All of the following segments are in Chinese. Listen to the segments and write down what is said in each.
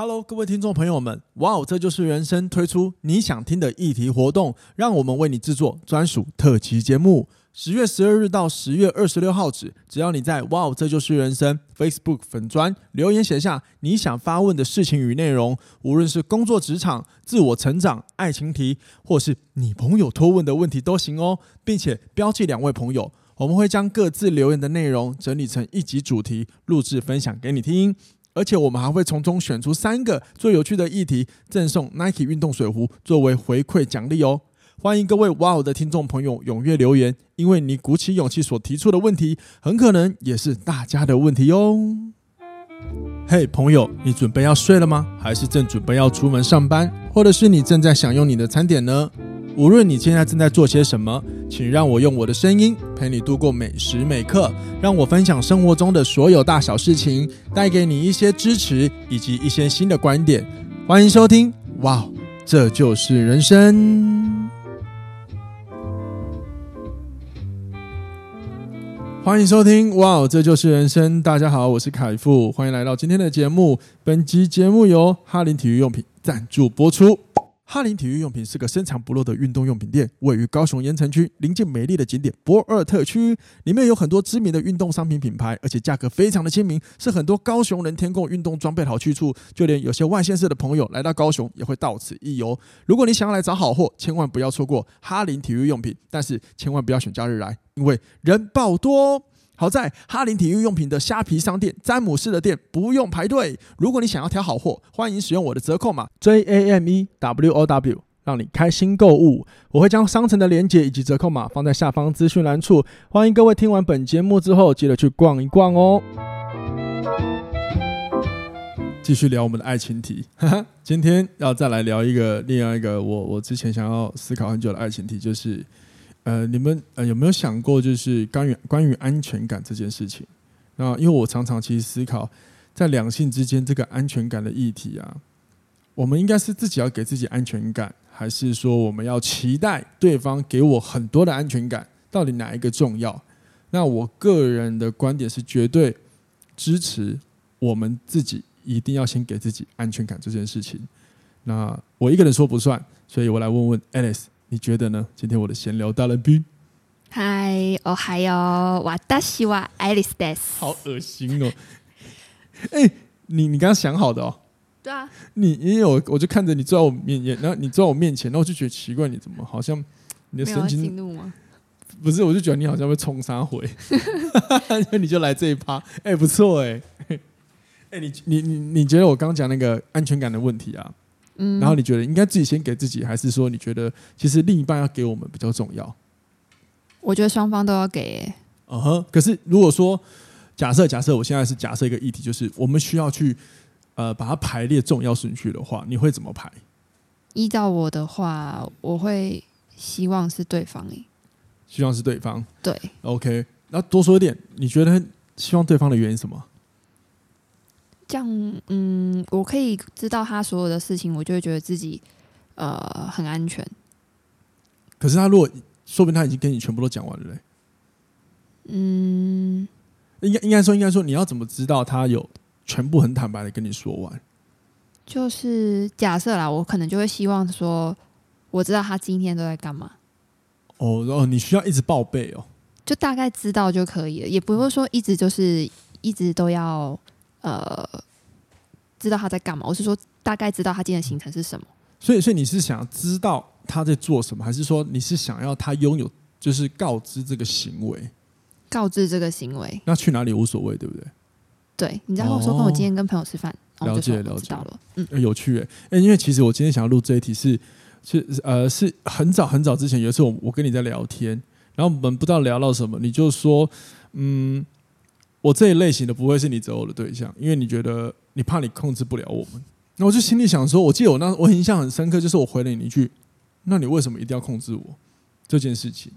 Hello，各位听众朋友们，哇哦，这就是人生推出你想听的议题活动，让我们为你制作专属特辑节目。十月十二日到十月二十六号止，只要你在哇哦，这就是人生 Facebook 粉专留言写下你想发问的事情与内容，无论是工作职场、自我成长、爱情题，或是你朋友托问的问题都行哦，并且标记两位朋友，我们会将各自留言的内容整理成一集主题，录制分享给你听。而且我们还会从中选出三个最有趣的议题，赠送 Nike 运动水壶作为回馈奖励哦！欢迎各位哇哦的听众朋友踊跃留言，因为你鼓起勇气所提出的问题，很可能也是大家的问题哦。嘿，朋友，你准备要睡了吗？还是正准备要出门上班，或者是你正在享用你的餐点呢？无论你现在正在做些什么，请让我用我的声音陪你度过每时每刻，让我分享生活中的所有大小事情，带给你一些支持以及一些新的观点。欢迎收听，哇，这就是人生。欢迎收听，哇，这就是人生。大家好，我是凯富，欢迎来到今天的节目。本集节目由哈林体育用品赞助播出。哈林体育用品是个深藏不露的运动用品店，位于高雄盐埕区，临近美丽的景点博尔特区。里面有很多知名的运动商品品牌，而且价格非常的亲民，是很多高雄人添购运动装备的好去处。就连有些外县市的朋友来到高雄，也会到此一游。如果你想要来找好货，千万不要错过哈林体育用品，但是千万不要选假日来，因为人爆多。好在哈林体育用品的虾皮商店、詹姆士的店不用排队。如果你想要挑好货，欢迎使用我的折扣码 J A M E W O W，让你开心购物。我会将商城的链接以及折扣码放在下方资讯栏处。欢迎各位听完本节目之后，记得去逛一逛哦。继续聊我们的爱情题，哈 哈，今天要再来聊一个另外一个我我之前想要思考很久的爱情题，就是。呃，你们呃有没有想过，就是关于关于安全感这件事情？那因为我常常其实思考，在两性之间这个安全感的议题啊，我们应该是自己要给自己安全感，还是说我们要期待对方给我很多的安全感？到底哪一个重要？那我个人的观点是绝对支持我们自己一定要先给自己安全感这件事情。那我一个人说不算，所以我来问问 Alice。你觉得呢？今天我的闲聊大来宾，嗨，哦嗨哟，瓦达西瓦爱丽丝黛丝，好恶心哦！哎、欸，你你刚刚想好的哦？对啊，你因为我我就看着你坐在我面前，然后你坐在我面前，然后我就觉得奇怪，你怎么好像你的神经怒吗？不是，我就觉得你好像会冲杀回，你就来这一趴，哎、欸，不错哎，哎、欸，你你你你觉得我刚刚讲那个安全感的问题啊？嗯，然后你觉得应该自己先给自己，还是说你觉得其实另一半要给我们比较重要？我觉得双方都要给、欸。嗯哼，可是如果说假设假设我现在是假设一个议题，就是我们需要去呃把它排列重要顺序的话，你会怎么排？依照我的话，我会希望是对方诶、欸，希望是对方。对，OK，那多说一点，你觉得希望对方的原因是什么？这样，嗯，我可以知道他所有的事情，我就会觉得自己呃很安全。可是他如果说不定他已经跟你全部都讲完了嘞，嗯，应该应该说应该说你要怎么知道他有全部很坦白的跟你说完？就是假设啦，我可能就会希望说，我知道他今天都在干嘛。哦，然后你需要一直报备哦，就大概知道就可以了，也不会说一直就是一直都要。呃，知道他在干嘛？我是说，大概知道他今天的行程是什么。所以，所以你是想知道他在做什么，还是说你是想要他拥有，就是告知这个行为？告知这个行为。那去哪里无所谓，对不对？对，你在跟我说跟我今天跟朋友吃饭，哦、了解了解了。嗯，有趣哎哎，因为其实我今天想要录这一题是是呃是很早很早之前有一次我我跟你在聊天，然后我们不知道聊到什么，你就说嗯。我这一类型的不会是你择偶的对象，因为你觉得你怕你控制不了我们。那我就心里想说，我记得我那我印象很深刻，就是我回了你一句：“那你为什么一定要控制我？”这件事情，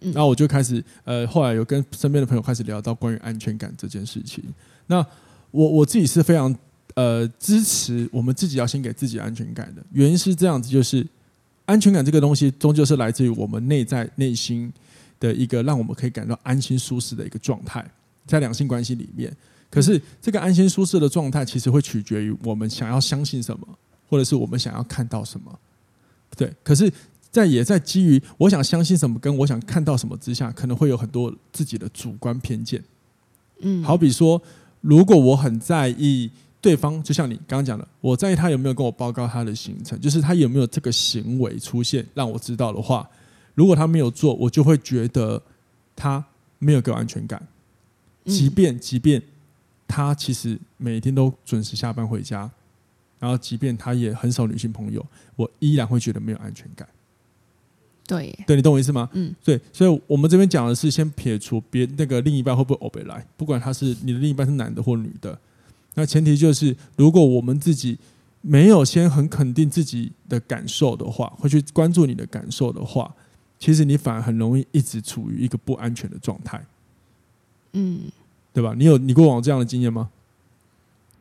然后我就开始呃，后来有跟身边的朋友开始聊到关于安全感这件事情。那我我自己是非常呃支持我们自己要先给自己安全感的，原因是这样子，就是安全感这个东西终究是来自于我们内在内心的一个让我们可以感到安心舒适的一个状态。在两性关系里面，可可是这个安心舒适的状态，其实会取决于我们想要相信什么，或者是我们想要看到什么。对，可是，在也在基于我想相信什么跟我想看到什么之下，可能会有很多自己的主观偏见。嗯，好比说，如果我很在意对方，就像你刚刚讲的，我在意他有没有跟我报告他的行程，就是他有没有这个行为出现让我知道的话，如果他没有做，我就会觉得他没有给我安全感。即便即便他其实每天都准时下班回家，然后即便他也很少女性朋友，我依然会觉得没有安全感。对，对，你懂我意思吗？嗯，对，所以我们这边讲的是先撇除别那个另一半会不会欧北来，不管他是你的另一半是男的或女的，那前提就是如果我们自己没有先很肯定自己的感受的话，会去关注你的感受的话，其实你反而很容易一直处于一个不安全的状态。嗯，对吧？你有你过往这样的经验吗？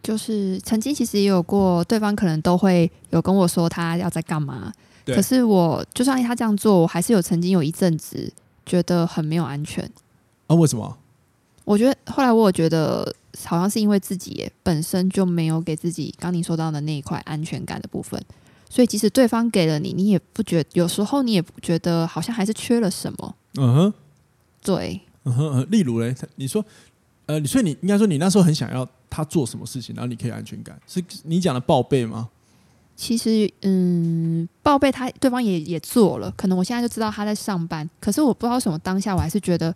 就是曾经其实也有过，对方可能都会有跟我说他要在干嘛，可是我就算他这样做，我还是有曾经有一阵子觉得很没有安全。啊？为什么？我觉得后来我觉得好像是因为自己本身就没有给自己刚你说到的那一块安全感的部分，所以即使对方给了你，你也不觉得，有时候你也不觉得好像还是缺了什么。嗯哼，对。嗯哼，例如嘞，你说，呃，所以你应该说你那时候很想要他做什么事情，然后你可以安全感，是你讲的报备吗？其实，嗯，报备他对方也也做了，可能我现在就知道他在上班，可是我不知道什么当下我还是觉得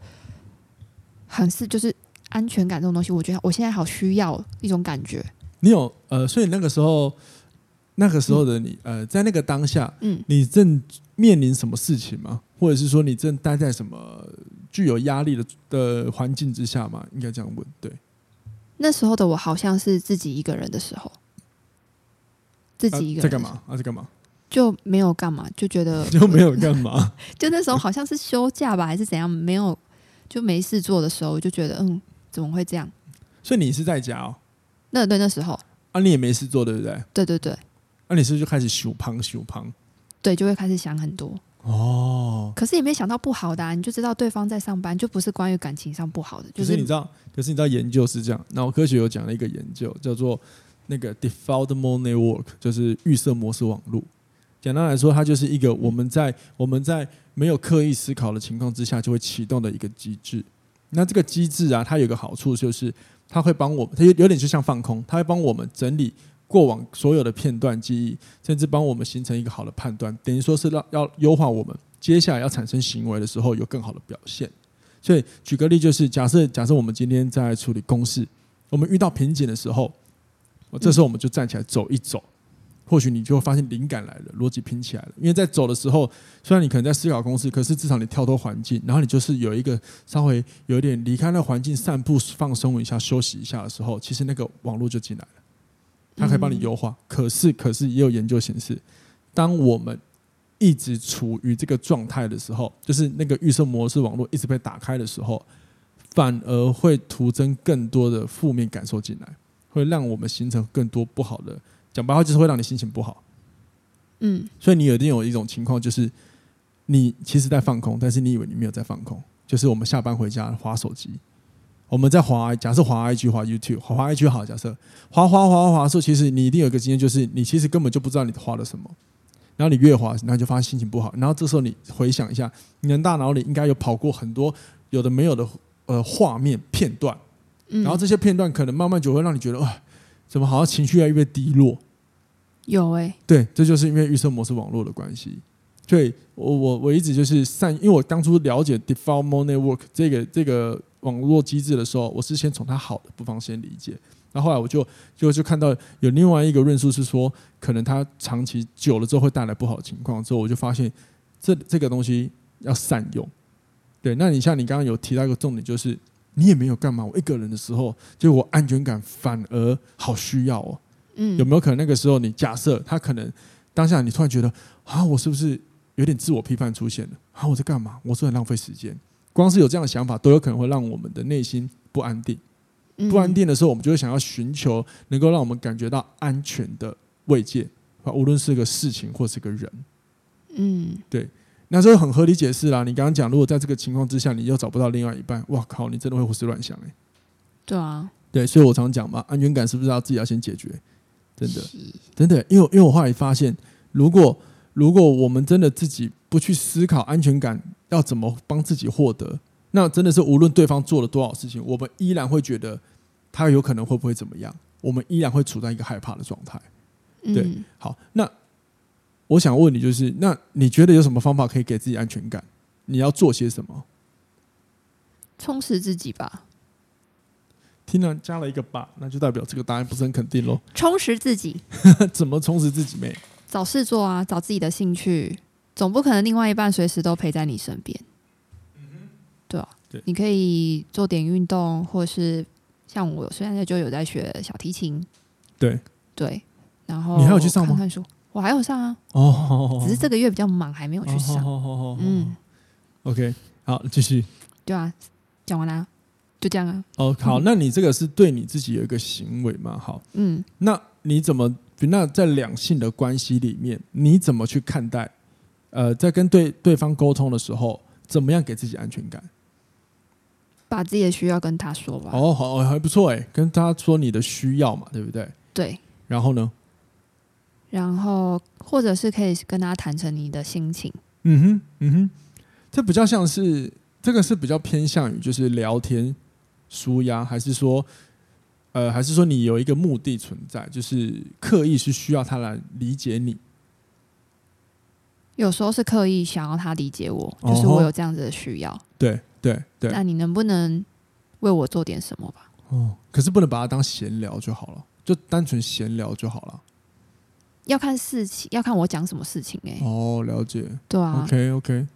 很是就是安全感这种东西，我觉得我现在好需要一种感觉。你有呃，所以那个时候，那个时候的你，呃，在那个当下，嗯，你正面临什么事情吗？或者是说你正待在什么？具有压力的的环境之下嘛，应该这样问。对，那时候的我好像是自己一个人的时候，自己一个人、啊、在干嘛？啊，在干嘛？就没有干嘛，就觉得 就没有干嘛。就那时候好像是休假吧，还是怎样？没有，就没事做的时候，就觉得嗯，怎么会这样？所以你是在家哦？那对，那时候啊，你也没事做，对不对？对对对。那、啊、你是不是就开始修胖修胖？对，就会开始想很多。哦，可是也没想到不好的、啊，你就知道对方在上班，就不是关于感情上不好的。就是你知道，可是你知道研究是这样，脑科学有讲了一个研究，叫做那个 default mode network，就是预设模式网络。简单来说，它就是一个我们在我们在没有刻意思考的情况之下就会启动的一个机制。那这个机制啊，它有个好处就是它会帮我们，它有点就像放空，它会帮我们整理。过往所有的片段记忆，甚至帮我们形成一个好的判断，等于说是让要优化我们接下来要产生行为的时候有更好的表现。所以举个例，就是假设假设我们今天在处理公事，我们遇到瓶颈的时候，这时候我们就站起来走一走，或许你就会发现灵感来了，逻辑拼起来了。因为在走的时候，虽然你可能在思考公事，可是至少你跳脱环境，然后你就是有一个稍微有一点离开那环境散步、放松一下、休息一下的时候，其实那个网络就进来了。它可以帮你优化，可是可是也有研究显示，当我们一直处于这个状态的时候，就是那个预设模式网络一直被打开的时候，反而会徒增更多的负面感受进来，会让我们形成更多不好的。讲白话就是会让你心情不好。嗯，所以你有一定有一种情况，就是你其实在放空，但是你以为你没有在放空，就是我们下班回家划手机。我们在滑，假设滑 IG、滑 YouTube、滑滑 IG 好，假设滑滑滑滑滑的时候，其实你一定有一个经验，就是你其实根本就不知道你滑了什么，然后你越滑，然后就发现心情不好，然后这时候你回想一下，你的大脑里应该有跑过很多有的没有的呃画面片段，然后这些片段可能慢慢就会让你觉得，哇，怎么好像情绪越来越低落？有哎、欸，对，这就是因为预设模式网络的关系。所以我我我一直就是善，因为我当初了解 Default Mode Network 这个这个。网络机制的时候，我是先从它好的部分先理解，那后后来我就就就看到有另外一个论述是说，可能它长期久了之后会带来不好的情况，之后我就发现这这个东西要善用。对，那你像你刚刚有提到一个重点，就是你也没有干嘛，我一个人的时候，就我安全感反而好需要哦。嗯，有没有可能那个时候你假设他可能当下你突然觉得啊，我是不是有点自我批判出现了？啊，我在干嘛？我是很浪费时间。光是有这样的想法，都有可能会让我们的内心不安定。不安定的时候，我们就会想要寻求能够让我们感觉到安全的慰藉啊，无论是个事情或是个人。嗯，对，那这个很合理解释啦。你刚刚讲，如果在这个情况之下，你又找不到另外一半，哇靠，你真的会胡思乱想哎。对啊，对，所以我常讲嘛，安全感是不是要自己要先解决？真的，是真的，因为因为我后来发现，如果如果我们真的自己不去思考安全感要怎么帮自己获得，那真的是无论对方做了多少事情，我们依然会觉得他有可能会不会怎么样，我们依然会处在一个害怕的状态。对，嗯，好，那我想问你，就是那你觉得有什么方法可以给自己安全感？你要做些什么？充实自己吧，听了加了一个吧，那就代表这个答案不是很肯定喽。充实自己，怎么充实自己？妹，找事做啊，找自己的兴趣，总不可能另外一半随时都陪在你身边。对啊，对你可以做点运动，或是像我现在就有在学小提琴，对，对，然后你还有去上吗看看书，我还有上啊，哦，只是这个月比较忙，还没有去上。哦，嗯，，OK，好，继续。对啊，讲完啦，就这样啊。哦，好，嗯那你这个是对你自己有一个行为嘛？好，嗯，那你怎么？那在两性的关系里面，你怎么去看待？呃，在跟对对方沟通的时候，怎么样给自己安全感？把自己的需要跟他说吧。哦，好，还不错哎，跟他说你的需要嘛，对不对？对，然后呢？然后或者是可以跟他谈成你的心情。嗯哼，嗯哼，这比较像是这个是比较偏向于就是聊天舒压，还是说，呃，还是说你有一个目的存在，就是刻意是需要他来理解你？有时候是刻意想要他理解我，就是我有这样子的需要。对对对。那你能不能为我做点什么吧？哦，可是不能把它当闲聊就好了，就单纯闲聊就好了。要看事情，要看我讲什么事情哎、欸。哦，了解。对啊。OK OK。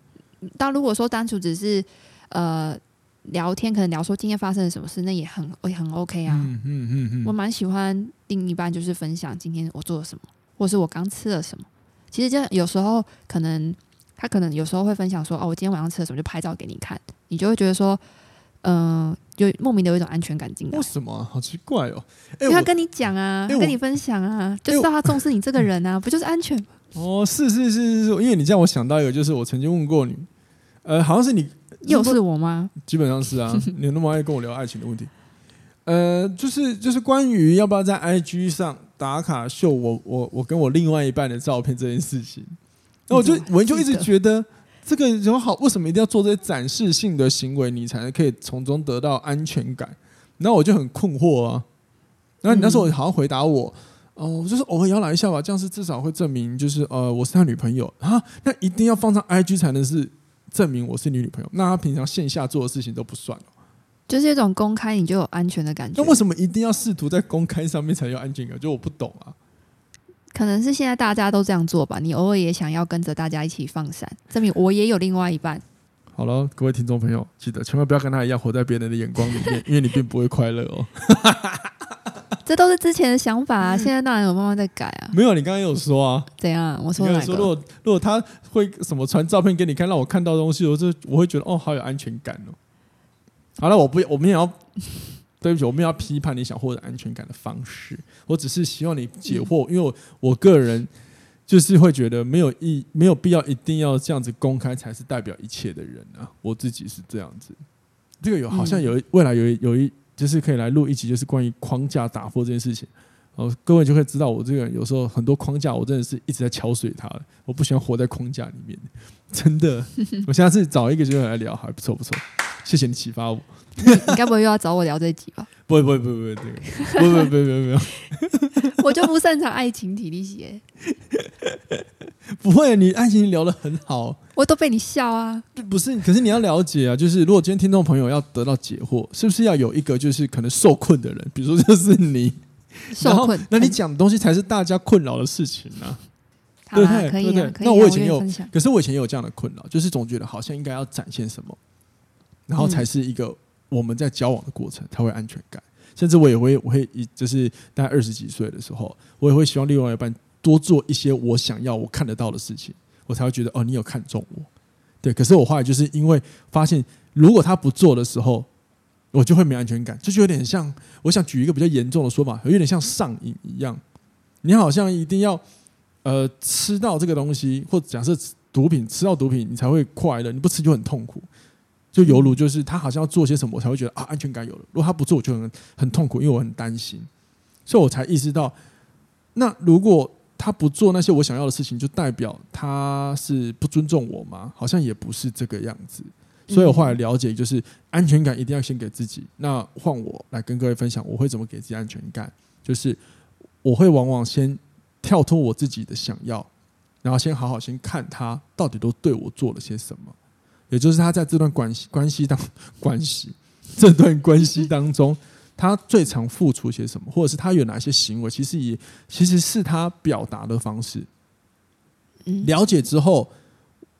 但如果说单纯只是呃聊天，可能聊说今天发生了什么事，那也很也很 OK 啊。嗯嗯嗯嗯。我蛮喜欢另一半就是分享今天我做了什么，或是我刚吃了什么。其实就有时候可能他可能有时候会分享说哦，我今天晚上吃了什么，就拍照给你看，你就会觉得说，嗯、呃，就莫名的有一种安全感进来。为什么、啊？好奇怪哦！因为他跟你讲啊，跟你分享啊，就知道他重视你这个人啊，不就是安全吗？哦，是是是是是，因为你这样，我想到一个，就是我曾经问过你，呃，好像是你，又是我吗？基本上是啊，你那么爱跟我聊爱情的问题，呃，就是就是关于要不要在 IG 上打卡秀我我我跟我另外一半的照片这件事情，那我就我就一直觉得这个有好，为什么一定要做这些展示性的行为，你才能可以从中得到安全感？然后我就很困惑啊。然后你那时候好像回答我，哦，就是偶尔要来一下吧，这样是至少会证明就是呃我是他女朋友啊，那一定要放上 IG 才能是证明我是你女朋友，那他平常线下做的事情都不算了。就是一种公开，你就有安全的感觉。那为什么一定要试图在公开上面才有安全感？就我不懂啊。可能是现在大家都这样做吧。你偶尔也想要跟着大家一起放闪，证明我也有另外一半。好了，各位听众朋友，记得千万不要跟他一样活在别人的眼光里面，因为你并不会快乐哦。这都是之前的想法啊，现在当然有慢慢在改啊。没有，你刚刚有说啊。怎样？我说哪个？说如果如果他会什么传照片给你看，让我看到东西，我就我会觉得哦，好有安全感哦。好了，我不，我们也要对不起，我们要批判你想获得安全感的方式。我只是希望你解惑，因为我我个人就是会觉得没有意没有必要一定要这样子公开才是代表一切的人啊。我自己是这样子。这个有好像有未来有一有一就是可以来录一集，就是关于框架打破这件事情。哦，各位就会知道我这个人有时候很多框架，我真的是一直在敲碎它。我不喜欢活在框架里面，真的。我下次找一个机会来聊，还不错不错。谢谢你启发我。你该不会又要找我聊这集吧？不会不会不会不会，这个不会不会不会不会。我就不擅长爱情体力学。不会，你爱情聊得很好，我都被你笑啊。不是，可是你要了解啊，就是如果今天听众朋友要得到解惑，是不是要有一个就是可能受困的人，比如说就是你。受困，那你讲的东西才是大家困扰的事情啊，对不对？可以对。那我以前有，可是我以前也有这样的困扰，就是总觉得好像应该要展现什么，然后才是一个我们在交往的过程才会安全感。甚至我也会，我会一就是大概二十几岁的时候，我也会希望另外一半多做一些我想要、我看得到的事情，我才会觉得哦，你有看中我。对，可是我后来就是因为发现，如果他不做的时候。我就会没安全感，这就有点像，我想举一个比较严重的说法，有点像上瘾一样。你好像一定要呃吃到这个东西，或假设毒品吃到毒品，你才会快乐，你不吃就很痛苦。就犹如就是他好像要做些什么，我才会觉得啊安全感有了。如果他不做，我就很很痛苦，因为我很担心，所以我才意识到，那如果他不做那些我想要的事情，就代表他是不尊重我吗？好像也不是这个样子。所以我后来了解，就是安全感一定要先给自己。那换我来跟各位分享，我会怎么给自己安全感？就是我会往往先跳脱我自己的想要，然后先好好先看他到底都对我做了些什么，也就是他在这段关系关系当关系这段关系当中，他最常付出些什么，或者是他有哪些行为，其实也其实是他表达的方式。了解之后。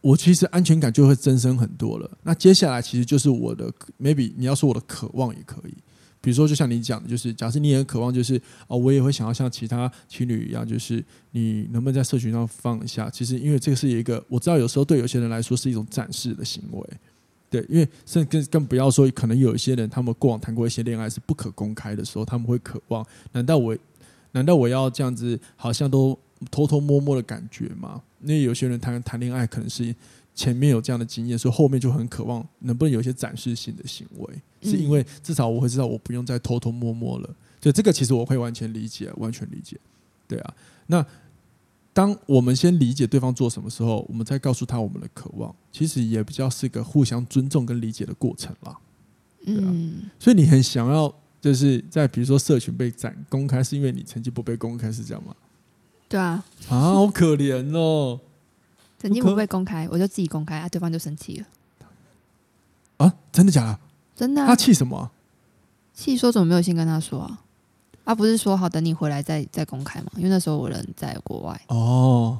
我其实安全感就会增生很多了。那接下来其实就是我的 maybe 你要说我的渴望也可以，比如说就像你讲的，就是假设你也渴望，就是哦，我也会想要像其他情侣一样，就是你能不能在社群上放一下？其实因为这个是一个我知道有时候对有些人来说是一种展示的行为，对，因为甚至更更不要说可能有一些人他们过往谈过一些恋爱是不可公开的时候，他们会渴望，难道我难道我要这样子好像都偷偷摸摸的感觉嘛？因为有些人谈谈恋爱可能是前面有这样的经验，所以后面就很渴望能不能有一些展示性的行为，是因为至少我会知道我不用再偷偷摸摸了。就这个其实我会完全理解，完全理解。对啊，那当我们先理解对方做什么时候，我们再告诉他我们的渴望，其实也比较是个互相尊重跟理解的过程啦。对啊，所以你很想要就是在比如说社群被展公开，是因为你成绩不被公开，是这样吗？对啊，啊，好可怜哦！曾经不被公开，我就自己公开啊，对方就生气了。啊，真的假的？真的啊。他气什么啊？气说怎么没有先跟他说啊？啊，不是说好等你回来再再公开吗？因为那时候我人在国外。哦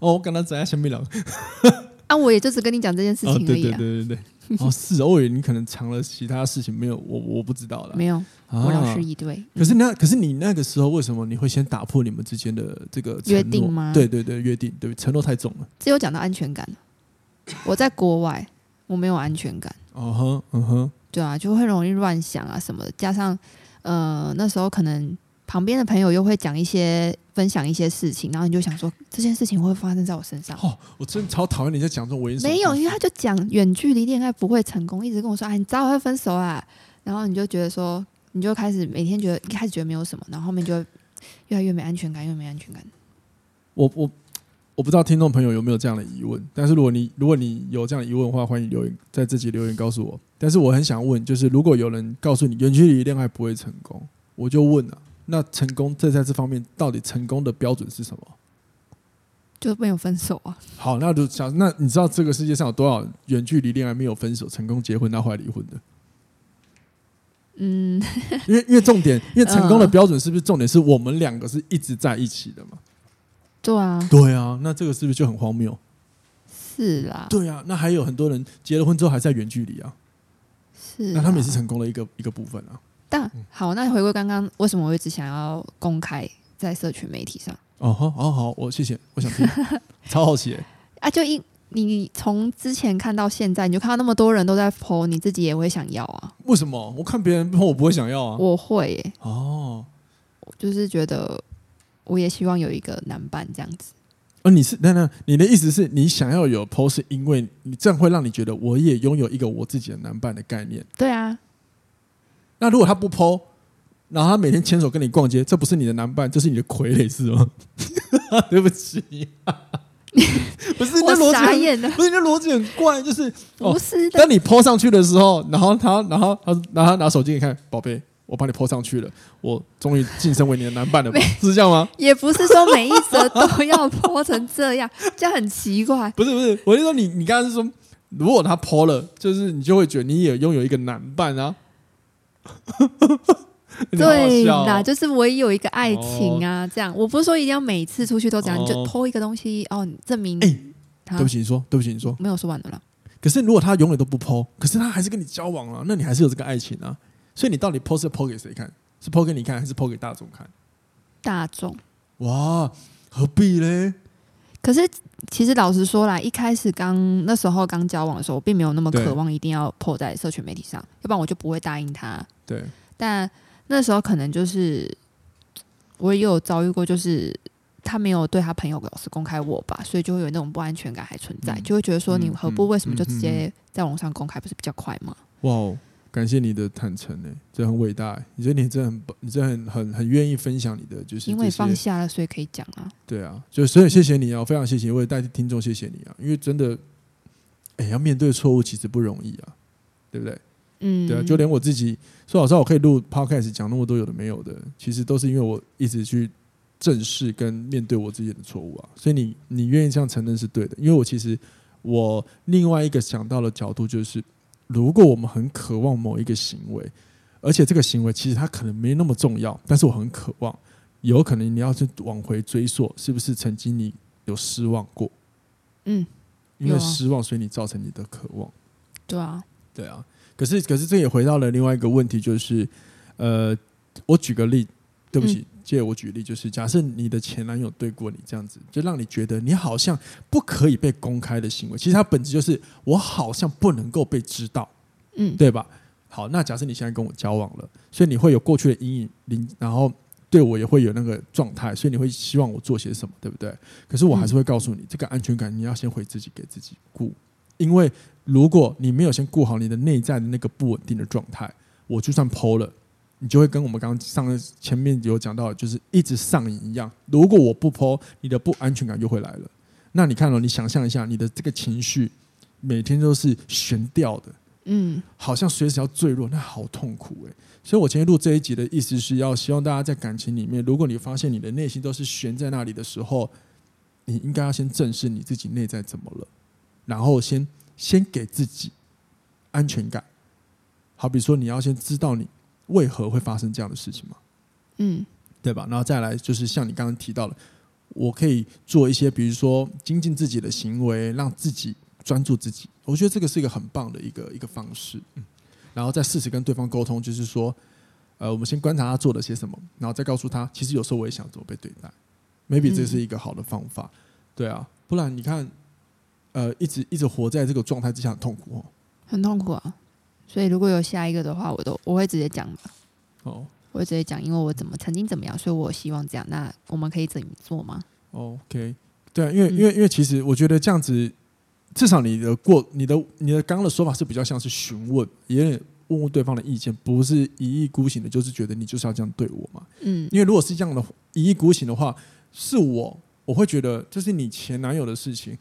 哦，我跟他在下面聊。啊，我也就只跟你讲这件事情而已啊。对对对对对。哦，是哦，我以为你可能藏了其他事情，没有我我不知道了。没有，我老师一对。可是那可是你那个时候为什么你会先打破你们之间的这个约定吗？对对对，约定对，承诺太重了。只有讲到安全感，我在国外我没有安全感。哦哼，嗯哼，对啊，就会容易乱想啊什么的，加上呃那时候可能。旁边的朋友又会讲一些、分享一些事情，然后你就想说这件事情会发生在我身上。哦，我真的超讨厌你在讲这种危险。没有，因为他就讲远距离恋爱不会成功，一直跟我说：“哎，你早晚会分手啊。”然后你就觉得说，你就开始每天觉得一开始觉得没有什么，然后后面就越来越没安全感，越没安全感。我我我不知道听众朋友有没有这样的疑问，但是如果你如果你有这样的疑问的话，欢迎留言在自己留言告诉我。但是我很想问，就是如果有人告诉你远距离恋爱不会成功，我就问了。那成功这在这方面，到底成功的标准是什么？就没有分手啊。好，那就想，那你知道这个世界上有多少远距离恋爱没有分手，成功结婚，那后来离婚的？嗯，因为因为重点，因为成功的标准是不是重点？是我们两个是一直在一起的嘛？对啊，对啊，那这个是不是就很荒谬？是啦，对啊，那还有很多人结了婚之后还在远距离啊，是，那他们也是成功的一个一个部分啊。但好，那回归刚刚，为什么我一直想要公开在社群媒体上？哦，好，好，好，我谢谢，我想听，超好奇啊！就一你从之前看到现在，你就看到那么多人都在 po，你自己也会想要啊？为什么？我看别人 po，我不会想要啊？我会耶哦，就是觉得我也希望有一个男伴这样子。哦，你是那那你的意思是你想要有 po，是因为你这样会让你觉得我也拥有一个我自己的男伴的概念？对啊。那如果他不 po，然后他每天牵手跟你逛街，这不是你的男伴，这是你的傀儡是吗？对不起，不是那逻辑，不是你的逻辑很怪，就是不是。当你 po 上去的时候，然后他，然后他，然后他拿手机给你看，宝贝，我帮你 po 上去了，我终于晋升为你的男伴了吧？是这样吗？也不是说每一则都要 po 成这样，这样很奇怪。不是不是，我就说你，你刚刚是说，如果他 po 了，就是你就会觉得你也拥有一个男伴啊。对啦，就是我也有一个爱情啊，这样我不是说一定要每次出去都这样，你就 po 一个东西哦，证明。哎，对不起，你说，对不起，你说，没有说完的了。可是如果他永远都不 po，可是他还是跟你交往了，那你还是有这个爱情啊。所以你到底 po 是 po 给谁看？是 po 给你看，还是 po 给大众看？大众。哇，何必嘞？可是其实老实说啦，一开始刚那时候刚交往的时候，我并没有那么渴望一定要 po 在社群媒体上，要不然我就不会答应他。对，但那时候可能就是我也有遭遇过，就是他没有对他朋友老是公开我吧，所以就会有那种不安全感还存在，嗯、就会觉得说你何不为什么就直接在网上公开，不是比较快吗？哇哦，感谢你的坦诚呢，这很伟大。你觉得你真的很，你真的很很很愿意分享你的，就是因为放下了，所以可以讲啊。对啊，就所以谢谢你啊，我非常谢谢，我也代替听众谢谢你啊，因为真的，哎，要面对错误其实不容易啊，对不对？嗯，对啊，就连我自己说老实话，我可以录 podcast 讲那么多有的没有的，其实都是因为我一直去正视跟面对我自己的错误啊。所以你你愿意这样承认是对的，因为我其实我另外一个想到的角度就是，如果我们很渴望某一个行为，而且这个行为其实它可能没那么重要，但是我很渴望，有可能你要去往回追溯，是不是曾经你有失望过？嗯，因为失望，所以你造成你的渴望。对啊，对啊。可是，可是这也回到了另外一个问题，就是，呃，我举个例，对不起，嗯、借我举例，就是假设你的前男友对过你这样子，就让你觉得你好像不可以被公开的行为，其实它本质就是我好像不能够被知道，嗯，对吧？好，那假设你现在跟我交往了，所以你会有过去的阴影，然后对我也会有那个状态，所以你会希望我做些什么，对不对？可是我还是会告诉你，嗯、这个安全感你要先回自己给自己顾，因为。如果你没有先顾好你的内在的那个不稳定的状态，我就算 PO 了，你就会跟我们刚刚上前面有讲到，就是一直上瘾一样。如果我不 PO，你的不安全感就会来了。那你看了，你想象一下，你的这个情绪每天都是悬吊的，嗯，好像随时要坠落，那好痛苦诶。所以我今天录这一集的意思是要希望大家在感情里面，如果你发现你的内心都是悬在那里的时候，你应该要先正视你自己内在怎么了，然后先。先给自己安全感，好比说你要先知道你为何会发生这样的事情吗，嗯，对吧？然后再来就是像你刚刚提到的，我可以做一些，比如说精进自己的行为，让自己专注自己。我觉得这个是一个很棒的一个一个方式。嗯，然后再试试跟对方沟通，就是说，呃，我们先观察他做了些什么，然后再告诉他，其实有时候我也想怎么被对待，maybe 这是一个好的方法。对啊，不然你看。呃，一直一直活在这个状态之下，很痛苦哦，很痛苦啊。所以如果有下一个的话，我都我会直接讲的。哦，我会直接讲，因为我怎么曾经怎么样，所以我希望这样。那我们可以怎么做吗？OK，对啊，因为因为因为其实我觉得这样子，至少你的过你的你的刚刚的说法是比较像是询问，也问问对方的意见，不是一意孤行的，就是觉得你就是要这样对我嘛。嗯，因为如果是这样的一意孤行的话，是我我会觉得这是你前男友的事情。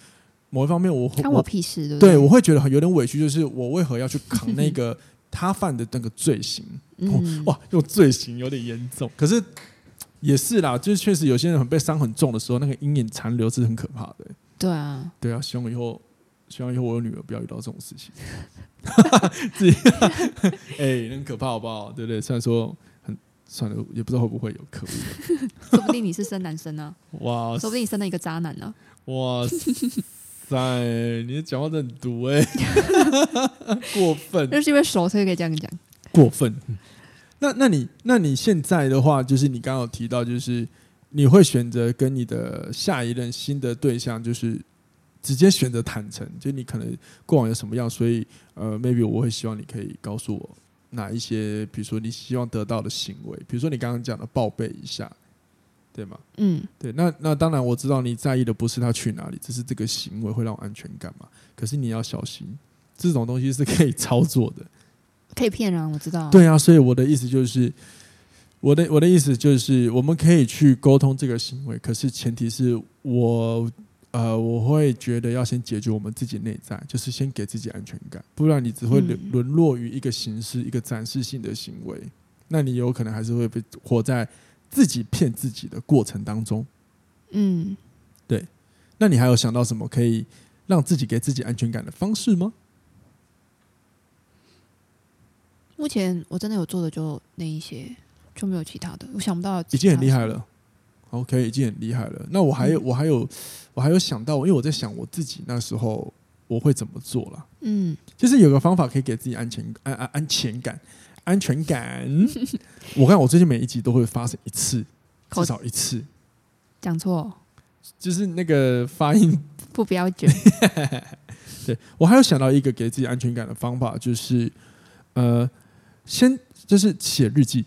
某一方面我，我关我屁事，对对？对，我会觉得很有点委屈，就是我为何要去扛那个 他犯的那个罪行？嗯、哇，用罪行有点严重，可是也是啦，就是确实有些人很被伤很重的时候，那个阴影残留是很可怕的。对啊，对啊，希望以后，希望以后我有女儿不要遇到这种事情。自己，哎，很可怕，好不好？对不对？虽然说很算了，也不知道会不会有可恶，说不定你是生男生呢、啊。哇，说不定你生了一个渣男呢、啊。哇。在，你的讲话真很毒哎、欸，过分。就是因为熟，所以可以这样讲。过分。那那你那你现在的话，就是你刚刚有提到，就是你会选择跟你的下一任新的对象，就是直接选择坦诚，就你可能过往有什么样，所以呃，maybe 我会希望你可以告诉我哪一些，比如说你希望得到的行为，比如说你刚刚讲的报备一下。对吗？嗯，对，那那当然我知道你在意的不是他去哪里，只是这个行为会让我安全感嘛。可是你要小心，这种东西是可以操作的，可以骗人，我知道。对啊，所以我的意思就是，我的我的意思就是，我们可以去沟通这个行为，可是前提是我呃，我会觉得要先解决我们自己内在，就是先给自己安全感，不然你只会沦沦落于一个形式、一个展示性的行为，那你有可能还是会被活在。自己骗自己的过程当中，嗯，对，那你还有想到什么可以让自己给自己安全感的方式吗？目前我真的有做的就那一些，就没有其他的，我想不到。已经很厉害了，OK，已经很厉害了。那我还有，嗯、我还有，我还有想到，因为我在想我自己那时候我会怎么做了。嗯，就是有个方法可以给自己安全安安安全感。安全感，我看我最近每一集都会发生一次，至少一次。讲错，就是那个发音 不标准。对，我还有想到一个给自己安全感的方法，就是呃，先就是写日记。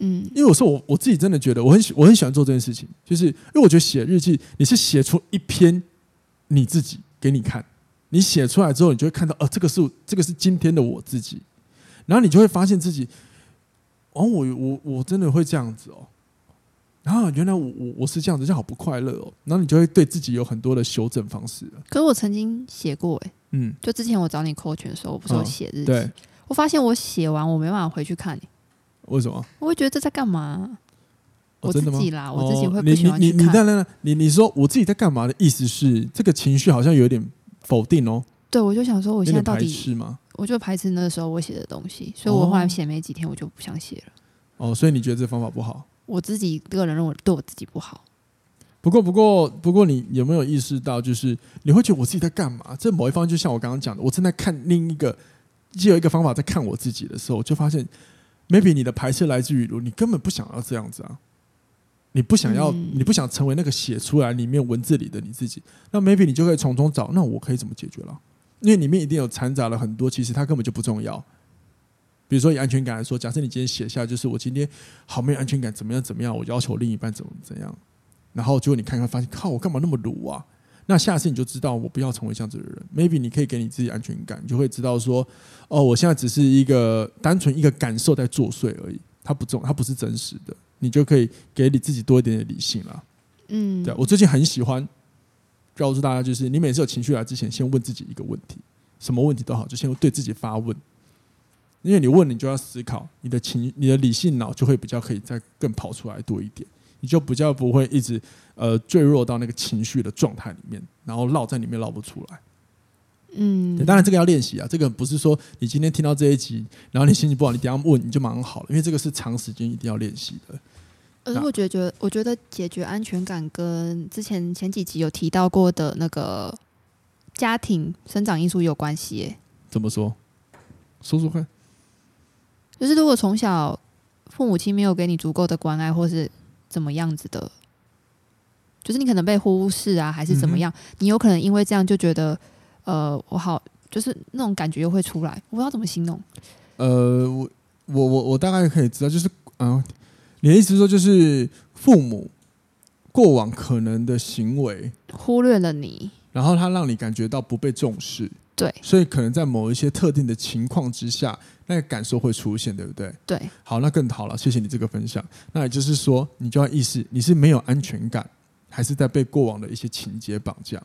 嗯，因为有时候我我自己真的觉得我很喜我很喜欢做这件事情，就是因为我觉得写日记，你是写出一篇你自己给你看，你写出来之后，你就会看到，哦，这个是这个是今天的我自己，然后你就会发现自己，哦，我我我真的会这样子哦，然后原来我我我是这样子，这样好不快乐哦，然后你就会对自己有很多的修正方式。可是我曾经写过，哎，嗯，就之前我找你 coach 的时候，我不是有写日记，对，我发现我写完我没办法回去看。为什么？我会觉得这在干嘛？哦、我自己啦，我自己会不喜欢去看。你你你当然你你说我自己在干嘛的意思是，这个情绪好像有点否定哦。对，我就想说，我现在到底是吗？我就排斥那个时候我写的东西，所以我后来写没几天，我就不想写了。哦，所以你觉得这方法不好？我自己个人认为对我自己不好。不过，不过，不过，你有没有意识到，就是你会觉得我自己在干嘛？这某一方就像我刚刚讲的，我正在看另一个，只有一个方法在看我自己的时候，就发现。maybe 你的排斥来自于你根本不想要这样子啊，你不想要，你不想成为那个写出来里面文字里的你自己。那 maybe 你就可以从中找，那我可以怎么解决了？因为里面一定有掺杂了很多，其实它根本就不重要。比如说以安全感来说，假设你今天写下，就是我今天好没有安全感，怎么样怎么样，我要求另一半怎么怎样，然后结果你看看发现，靠，我干嘛那么鲁啊？那下次你就知道我不要成为这样子的人。Maybe 你可以给你自己安全感，你就会知道说，哦，我现在只是一个单纯一个感受在作祟而已，它不重，它不是真实的。你就可以给你自己多一点点理性了。嗯，对，我最近很喜欢告诉大家，就是你每次有情绪来之前，先问自己一个问题，什么问题都好，就先对自己发问。因为你问，你就要思考，你的情，你的理性脑就会比较可以再更跑出来多一点。你就比较不会一直呃坠落到那个情绪的状态里面，然后绕在里面绕不出来。嗯，当然这个要练习啊，这个不是说你今天听到这一集，然后你心情不好，你等下问你就马上好了，因为这个是长时间一定要练习的。而且我觉得，我觉得解决安全感跟之前前几集有提到过的那个家庭生长因素有关系耶。怎么说？说说看。就是如果从小父母亲没有给你足够的关爱，或是怎么样子的，就是你可能被忽视啊，还是怎么样？嗯、你有可能因为这样就觉得，呃，我好，就是那种感觉又会出来，我不知道怎么形容。呃，我我我我大概可以知道，就是嗯、呃，你的意思是说，就是父母过往可能的行为忽略了你，然后他让你感觉到不被重视。对，所以可能在某一些特定的情况之下，那个感受会出现，对不对？对，好，那更好了，谢谢你这个分享。那也就是说，你就要意识，你是没有安全感，还是在被过往的一些情节绑架？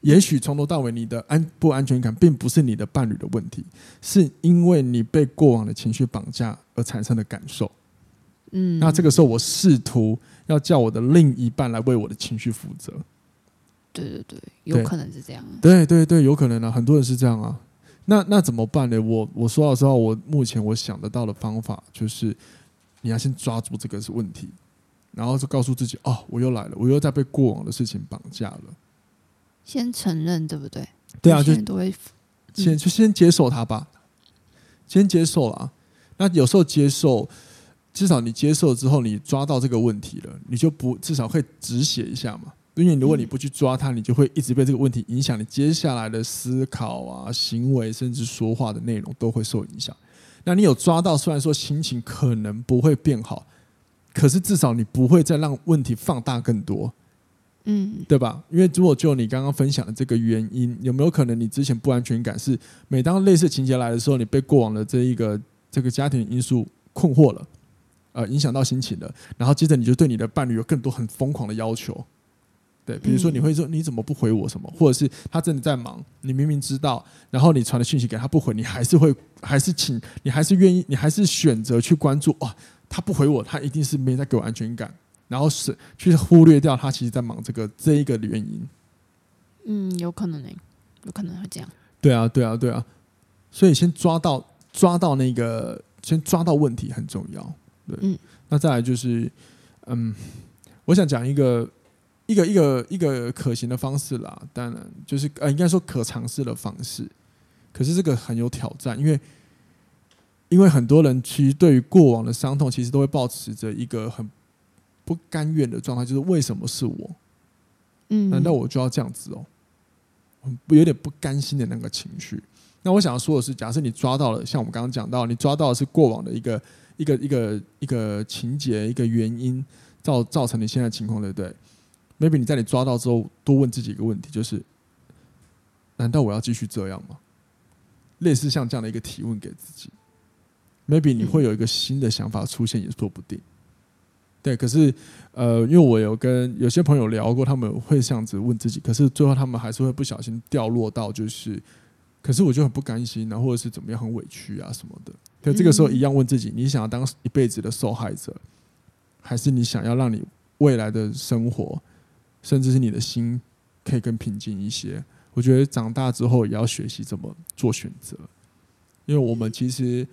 也许从头到尾，你的安不安全感，并不是你的伴侣的问题，是因为你被过往的情绪绑架而产生的感受。嗯，那这个时候，我试图要叫我的另一半来为我的情绪负责。对对对，有可能是这样。对对对，有可能啊，很多人是这样啊。那那怎么办呢？我我说老实话，我目前我想得到的方法就是，你要先抓住这个是问题，然后就告诉自己，哦，我又来了，我又在被过往的事情绑架了。先承认，对不对？对啊，就都会先就先接受他吧，先接受啦。那有时候接受，至少你接受之后，你抓到这个问题了，你就不至少会止血一下嘛。因为如果你不去抓它，你就会一直被这个问题影响，你接下来的思考啊、行为，甚至说话的内容都会受影响。那你有抓到，虽然说心情可能不会变好，可是至少你不会再让问题放大更多，嗯，对吧？因为如果就你刚刚分享的这个原因，有没有可能你之前不安全感是每当类似情节来的时候，你被过往的这一个这个家庭因素困惑了，呃，影响到心情了，然后接着你就对你的伴侣有更多很疯狂的要求。对，比如说你会说你怎么不回我什么，或者是他真的在忙，你明明知道，然后你传的讯息给他不回，你还是会还是请你还是愿意，你还是选择去关注哦，他不回我，他一定是没在给我安全感，然后是去忽略掉他其实在忙这个这一个的原因。嗯，有可能呢，有可能会这样。对啊，对啊，对啊，所以先抓到抓到那个，先抓到问题很重要。对，嗯，那再来就是，嗯，我想讲一个。一个一个一个可行的方式啦，当然就是呃，应该说可尝试的方式。可是这个很有挑战，因为因为很多人其实对于过往的伤痛，其实都会保持着一个很不甘愿的状态，就是为什么是我？嗯，难道我就要这样子哦？有点不甘心的那个情绪。那我想要说的是，假设你抓到了，像我们刚刚讲到，你抓到的是过往的一个一个一个一个情节、一个原因，造造成你现在情况，对不对？Maybe 你在你抓到之后，多问自己一个问题，就是：难道我要继续这样吗？类似像这样的一个提问给自己，Maybe 你会有一个新的想法出现，也说不定。对，可是呃，因为我有跟有些朋友聊过，他们会这样子问自己，可是最后他们还是会不小心掉落到就是。可是我就很不甘心啊，或者是怎么样，很委屈啊什么的。可这个时候一样问自己：你想要当一辈子的受害者，还是你想要让你未来的生活，甚至是你的心可以更平静一些？我觉得长大之后也要学习怎么做选择，因为我们其实，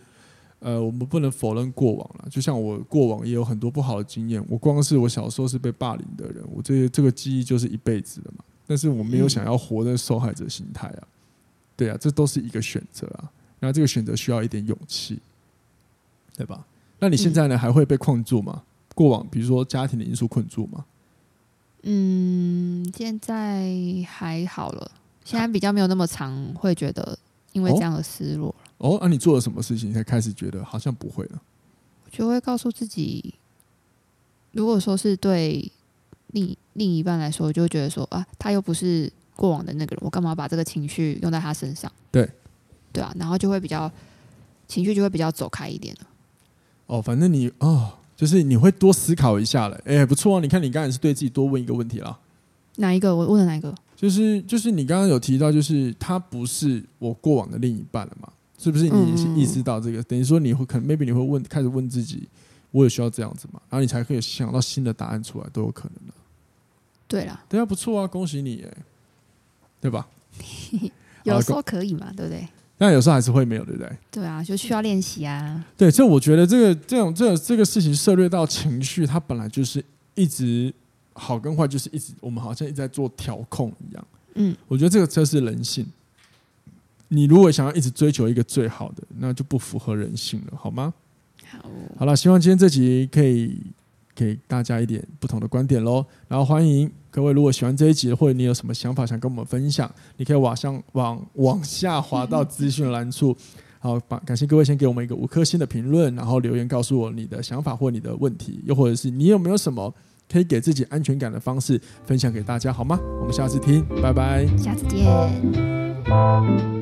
呃，我们不能否认过往了。就像我过往也有很多不好的经验，我光是我小时候是被霸凌的人，我这这个记忆就是一辈子的嘛。但是我没有想要活在受害者心态啊。对啊，这都是一个选择啊。然后这个选择需要一点勇气，对吧？那你现在呢？还会被困住吗？过往比如说家庭的因素困住吗？嗯，现在还好了。现在比较没有那么长，会觉得因为这样的失落哦，那、你做了什么事情才开始觉得好像不会了？我就会告诉自己，如果说是对另另一半来说，我就会觉得说啊，他又不是。过往的那个人，我干嘛把这个情绪用在他身上？对，对啊，然后就会比较情绪就会比较走开一点了。哦，反正你哦，就是你会多思考一下了。哎，不错啊。你看，你刚才是对自己多问一个问题了。哪一个？我问了哪一个？就是就是你刚刚有提到，就是他不是我过往的另一半了嘛？是不是？你是意识到这个，嗯、等于说你会可能 maybe 你会问，开始问自己，我也需要这样子嘛？然后你才可以想到新的答案出来，都有可能的。对啦，对啊，不错啊，恭喜你哎。对吧？有时候可以嘛，对不对？但有时候还是会没有，对不对？对啊，就需要练习啊。对，所以我觉得这个这种这这个事情涉猎到情绪，它本来就是一直好跟坏，就是一直我们好像一直在做调控一样。嗯，我觉得这个这是人性。你如果想要一直追求一个最好的，那就不符合人性了，好吗？好，好了，希望今天这集可以给大家一点不同的观点喽。然后欢迎。各位，如果喜欢这一集，或者你有什么想法想跟我们分享，你可以往上往往下滑到资讯栏处。好，感谢各位先给我们一个五颗星的评论，然后留言告诉我你的想法或你的问题，又或者是你有没有什么可以给自己安全感的方式分享给大家，好吗？我们下次听，拜拜，下次见。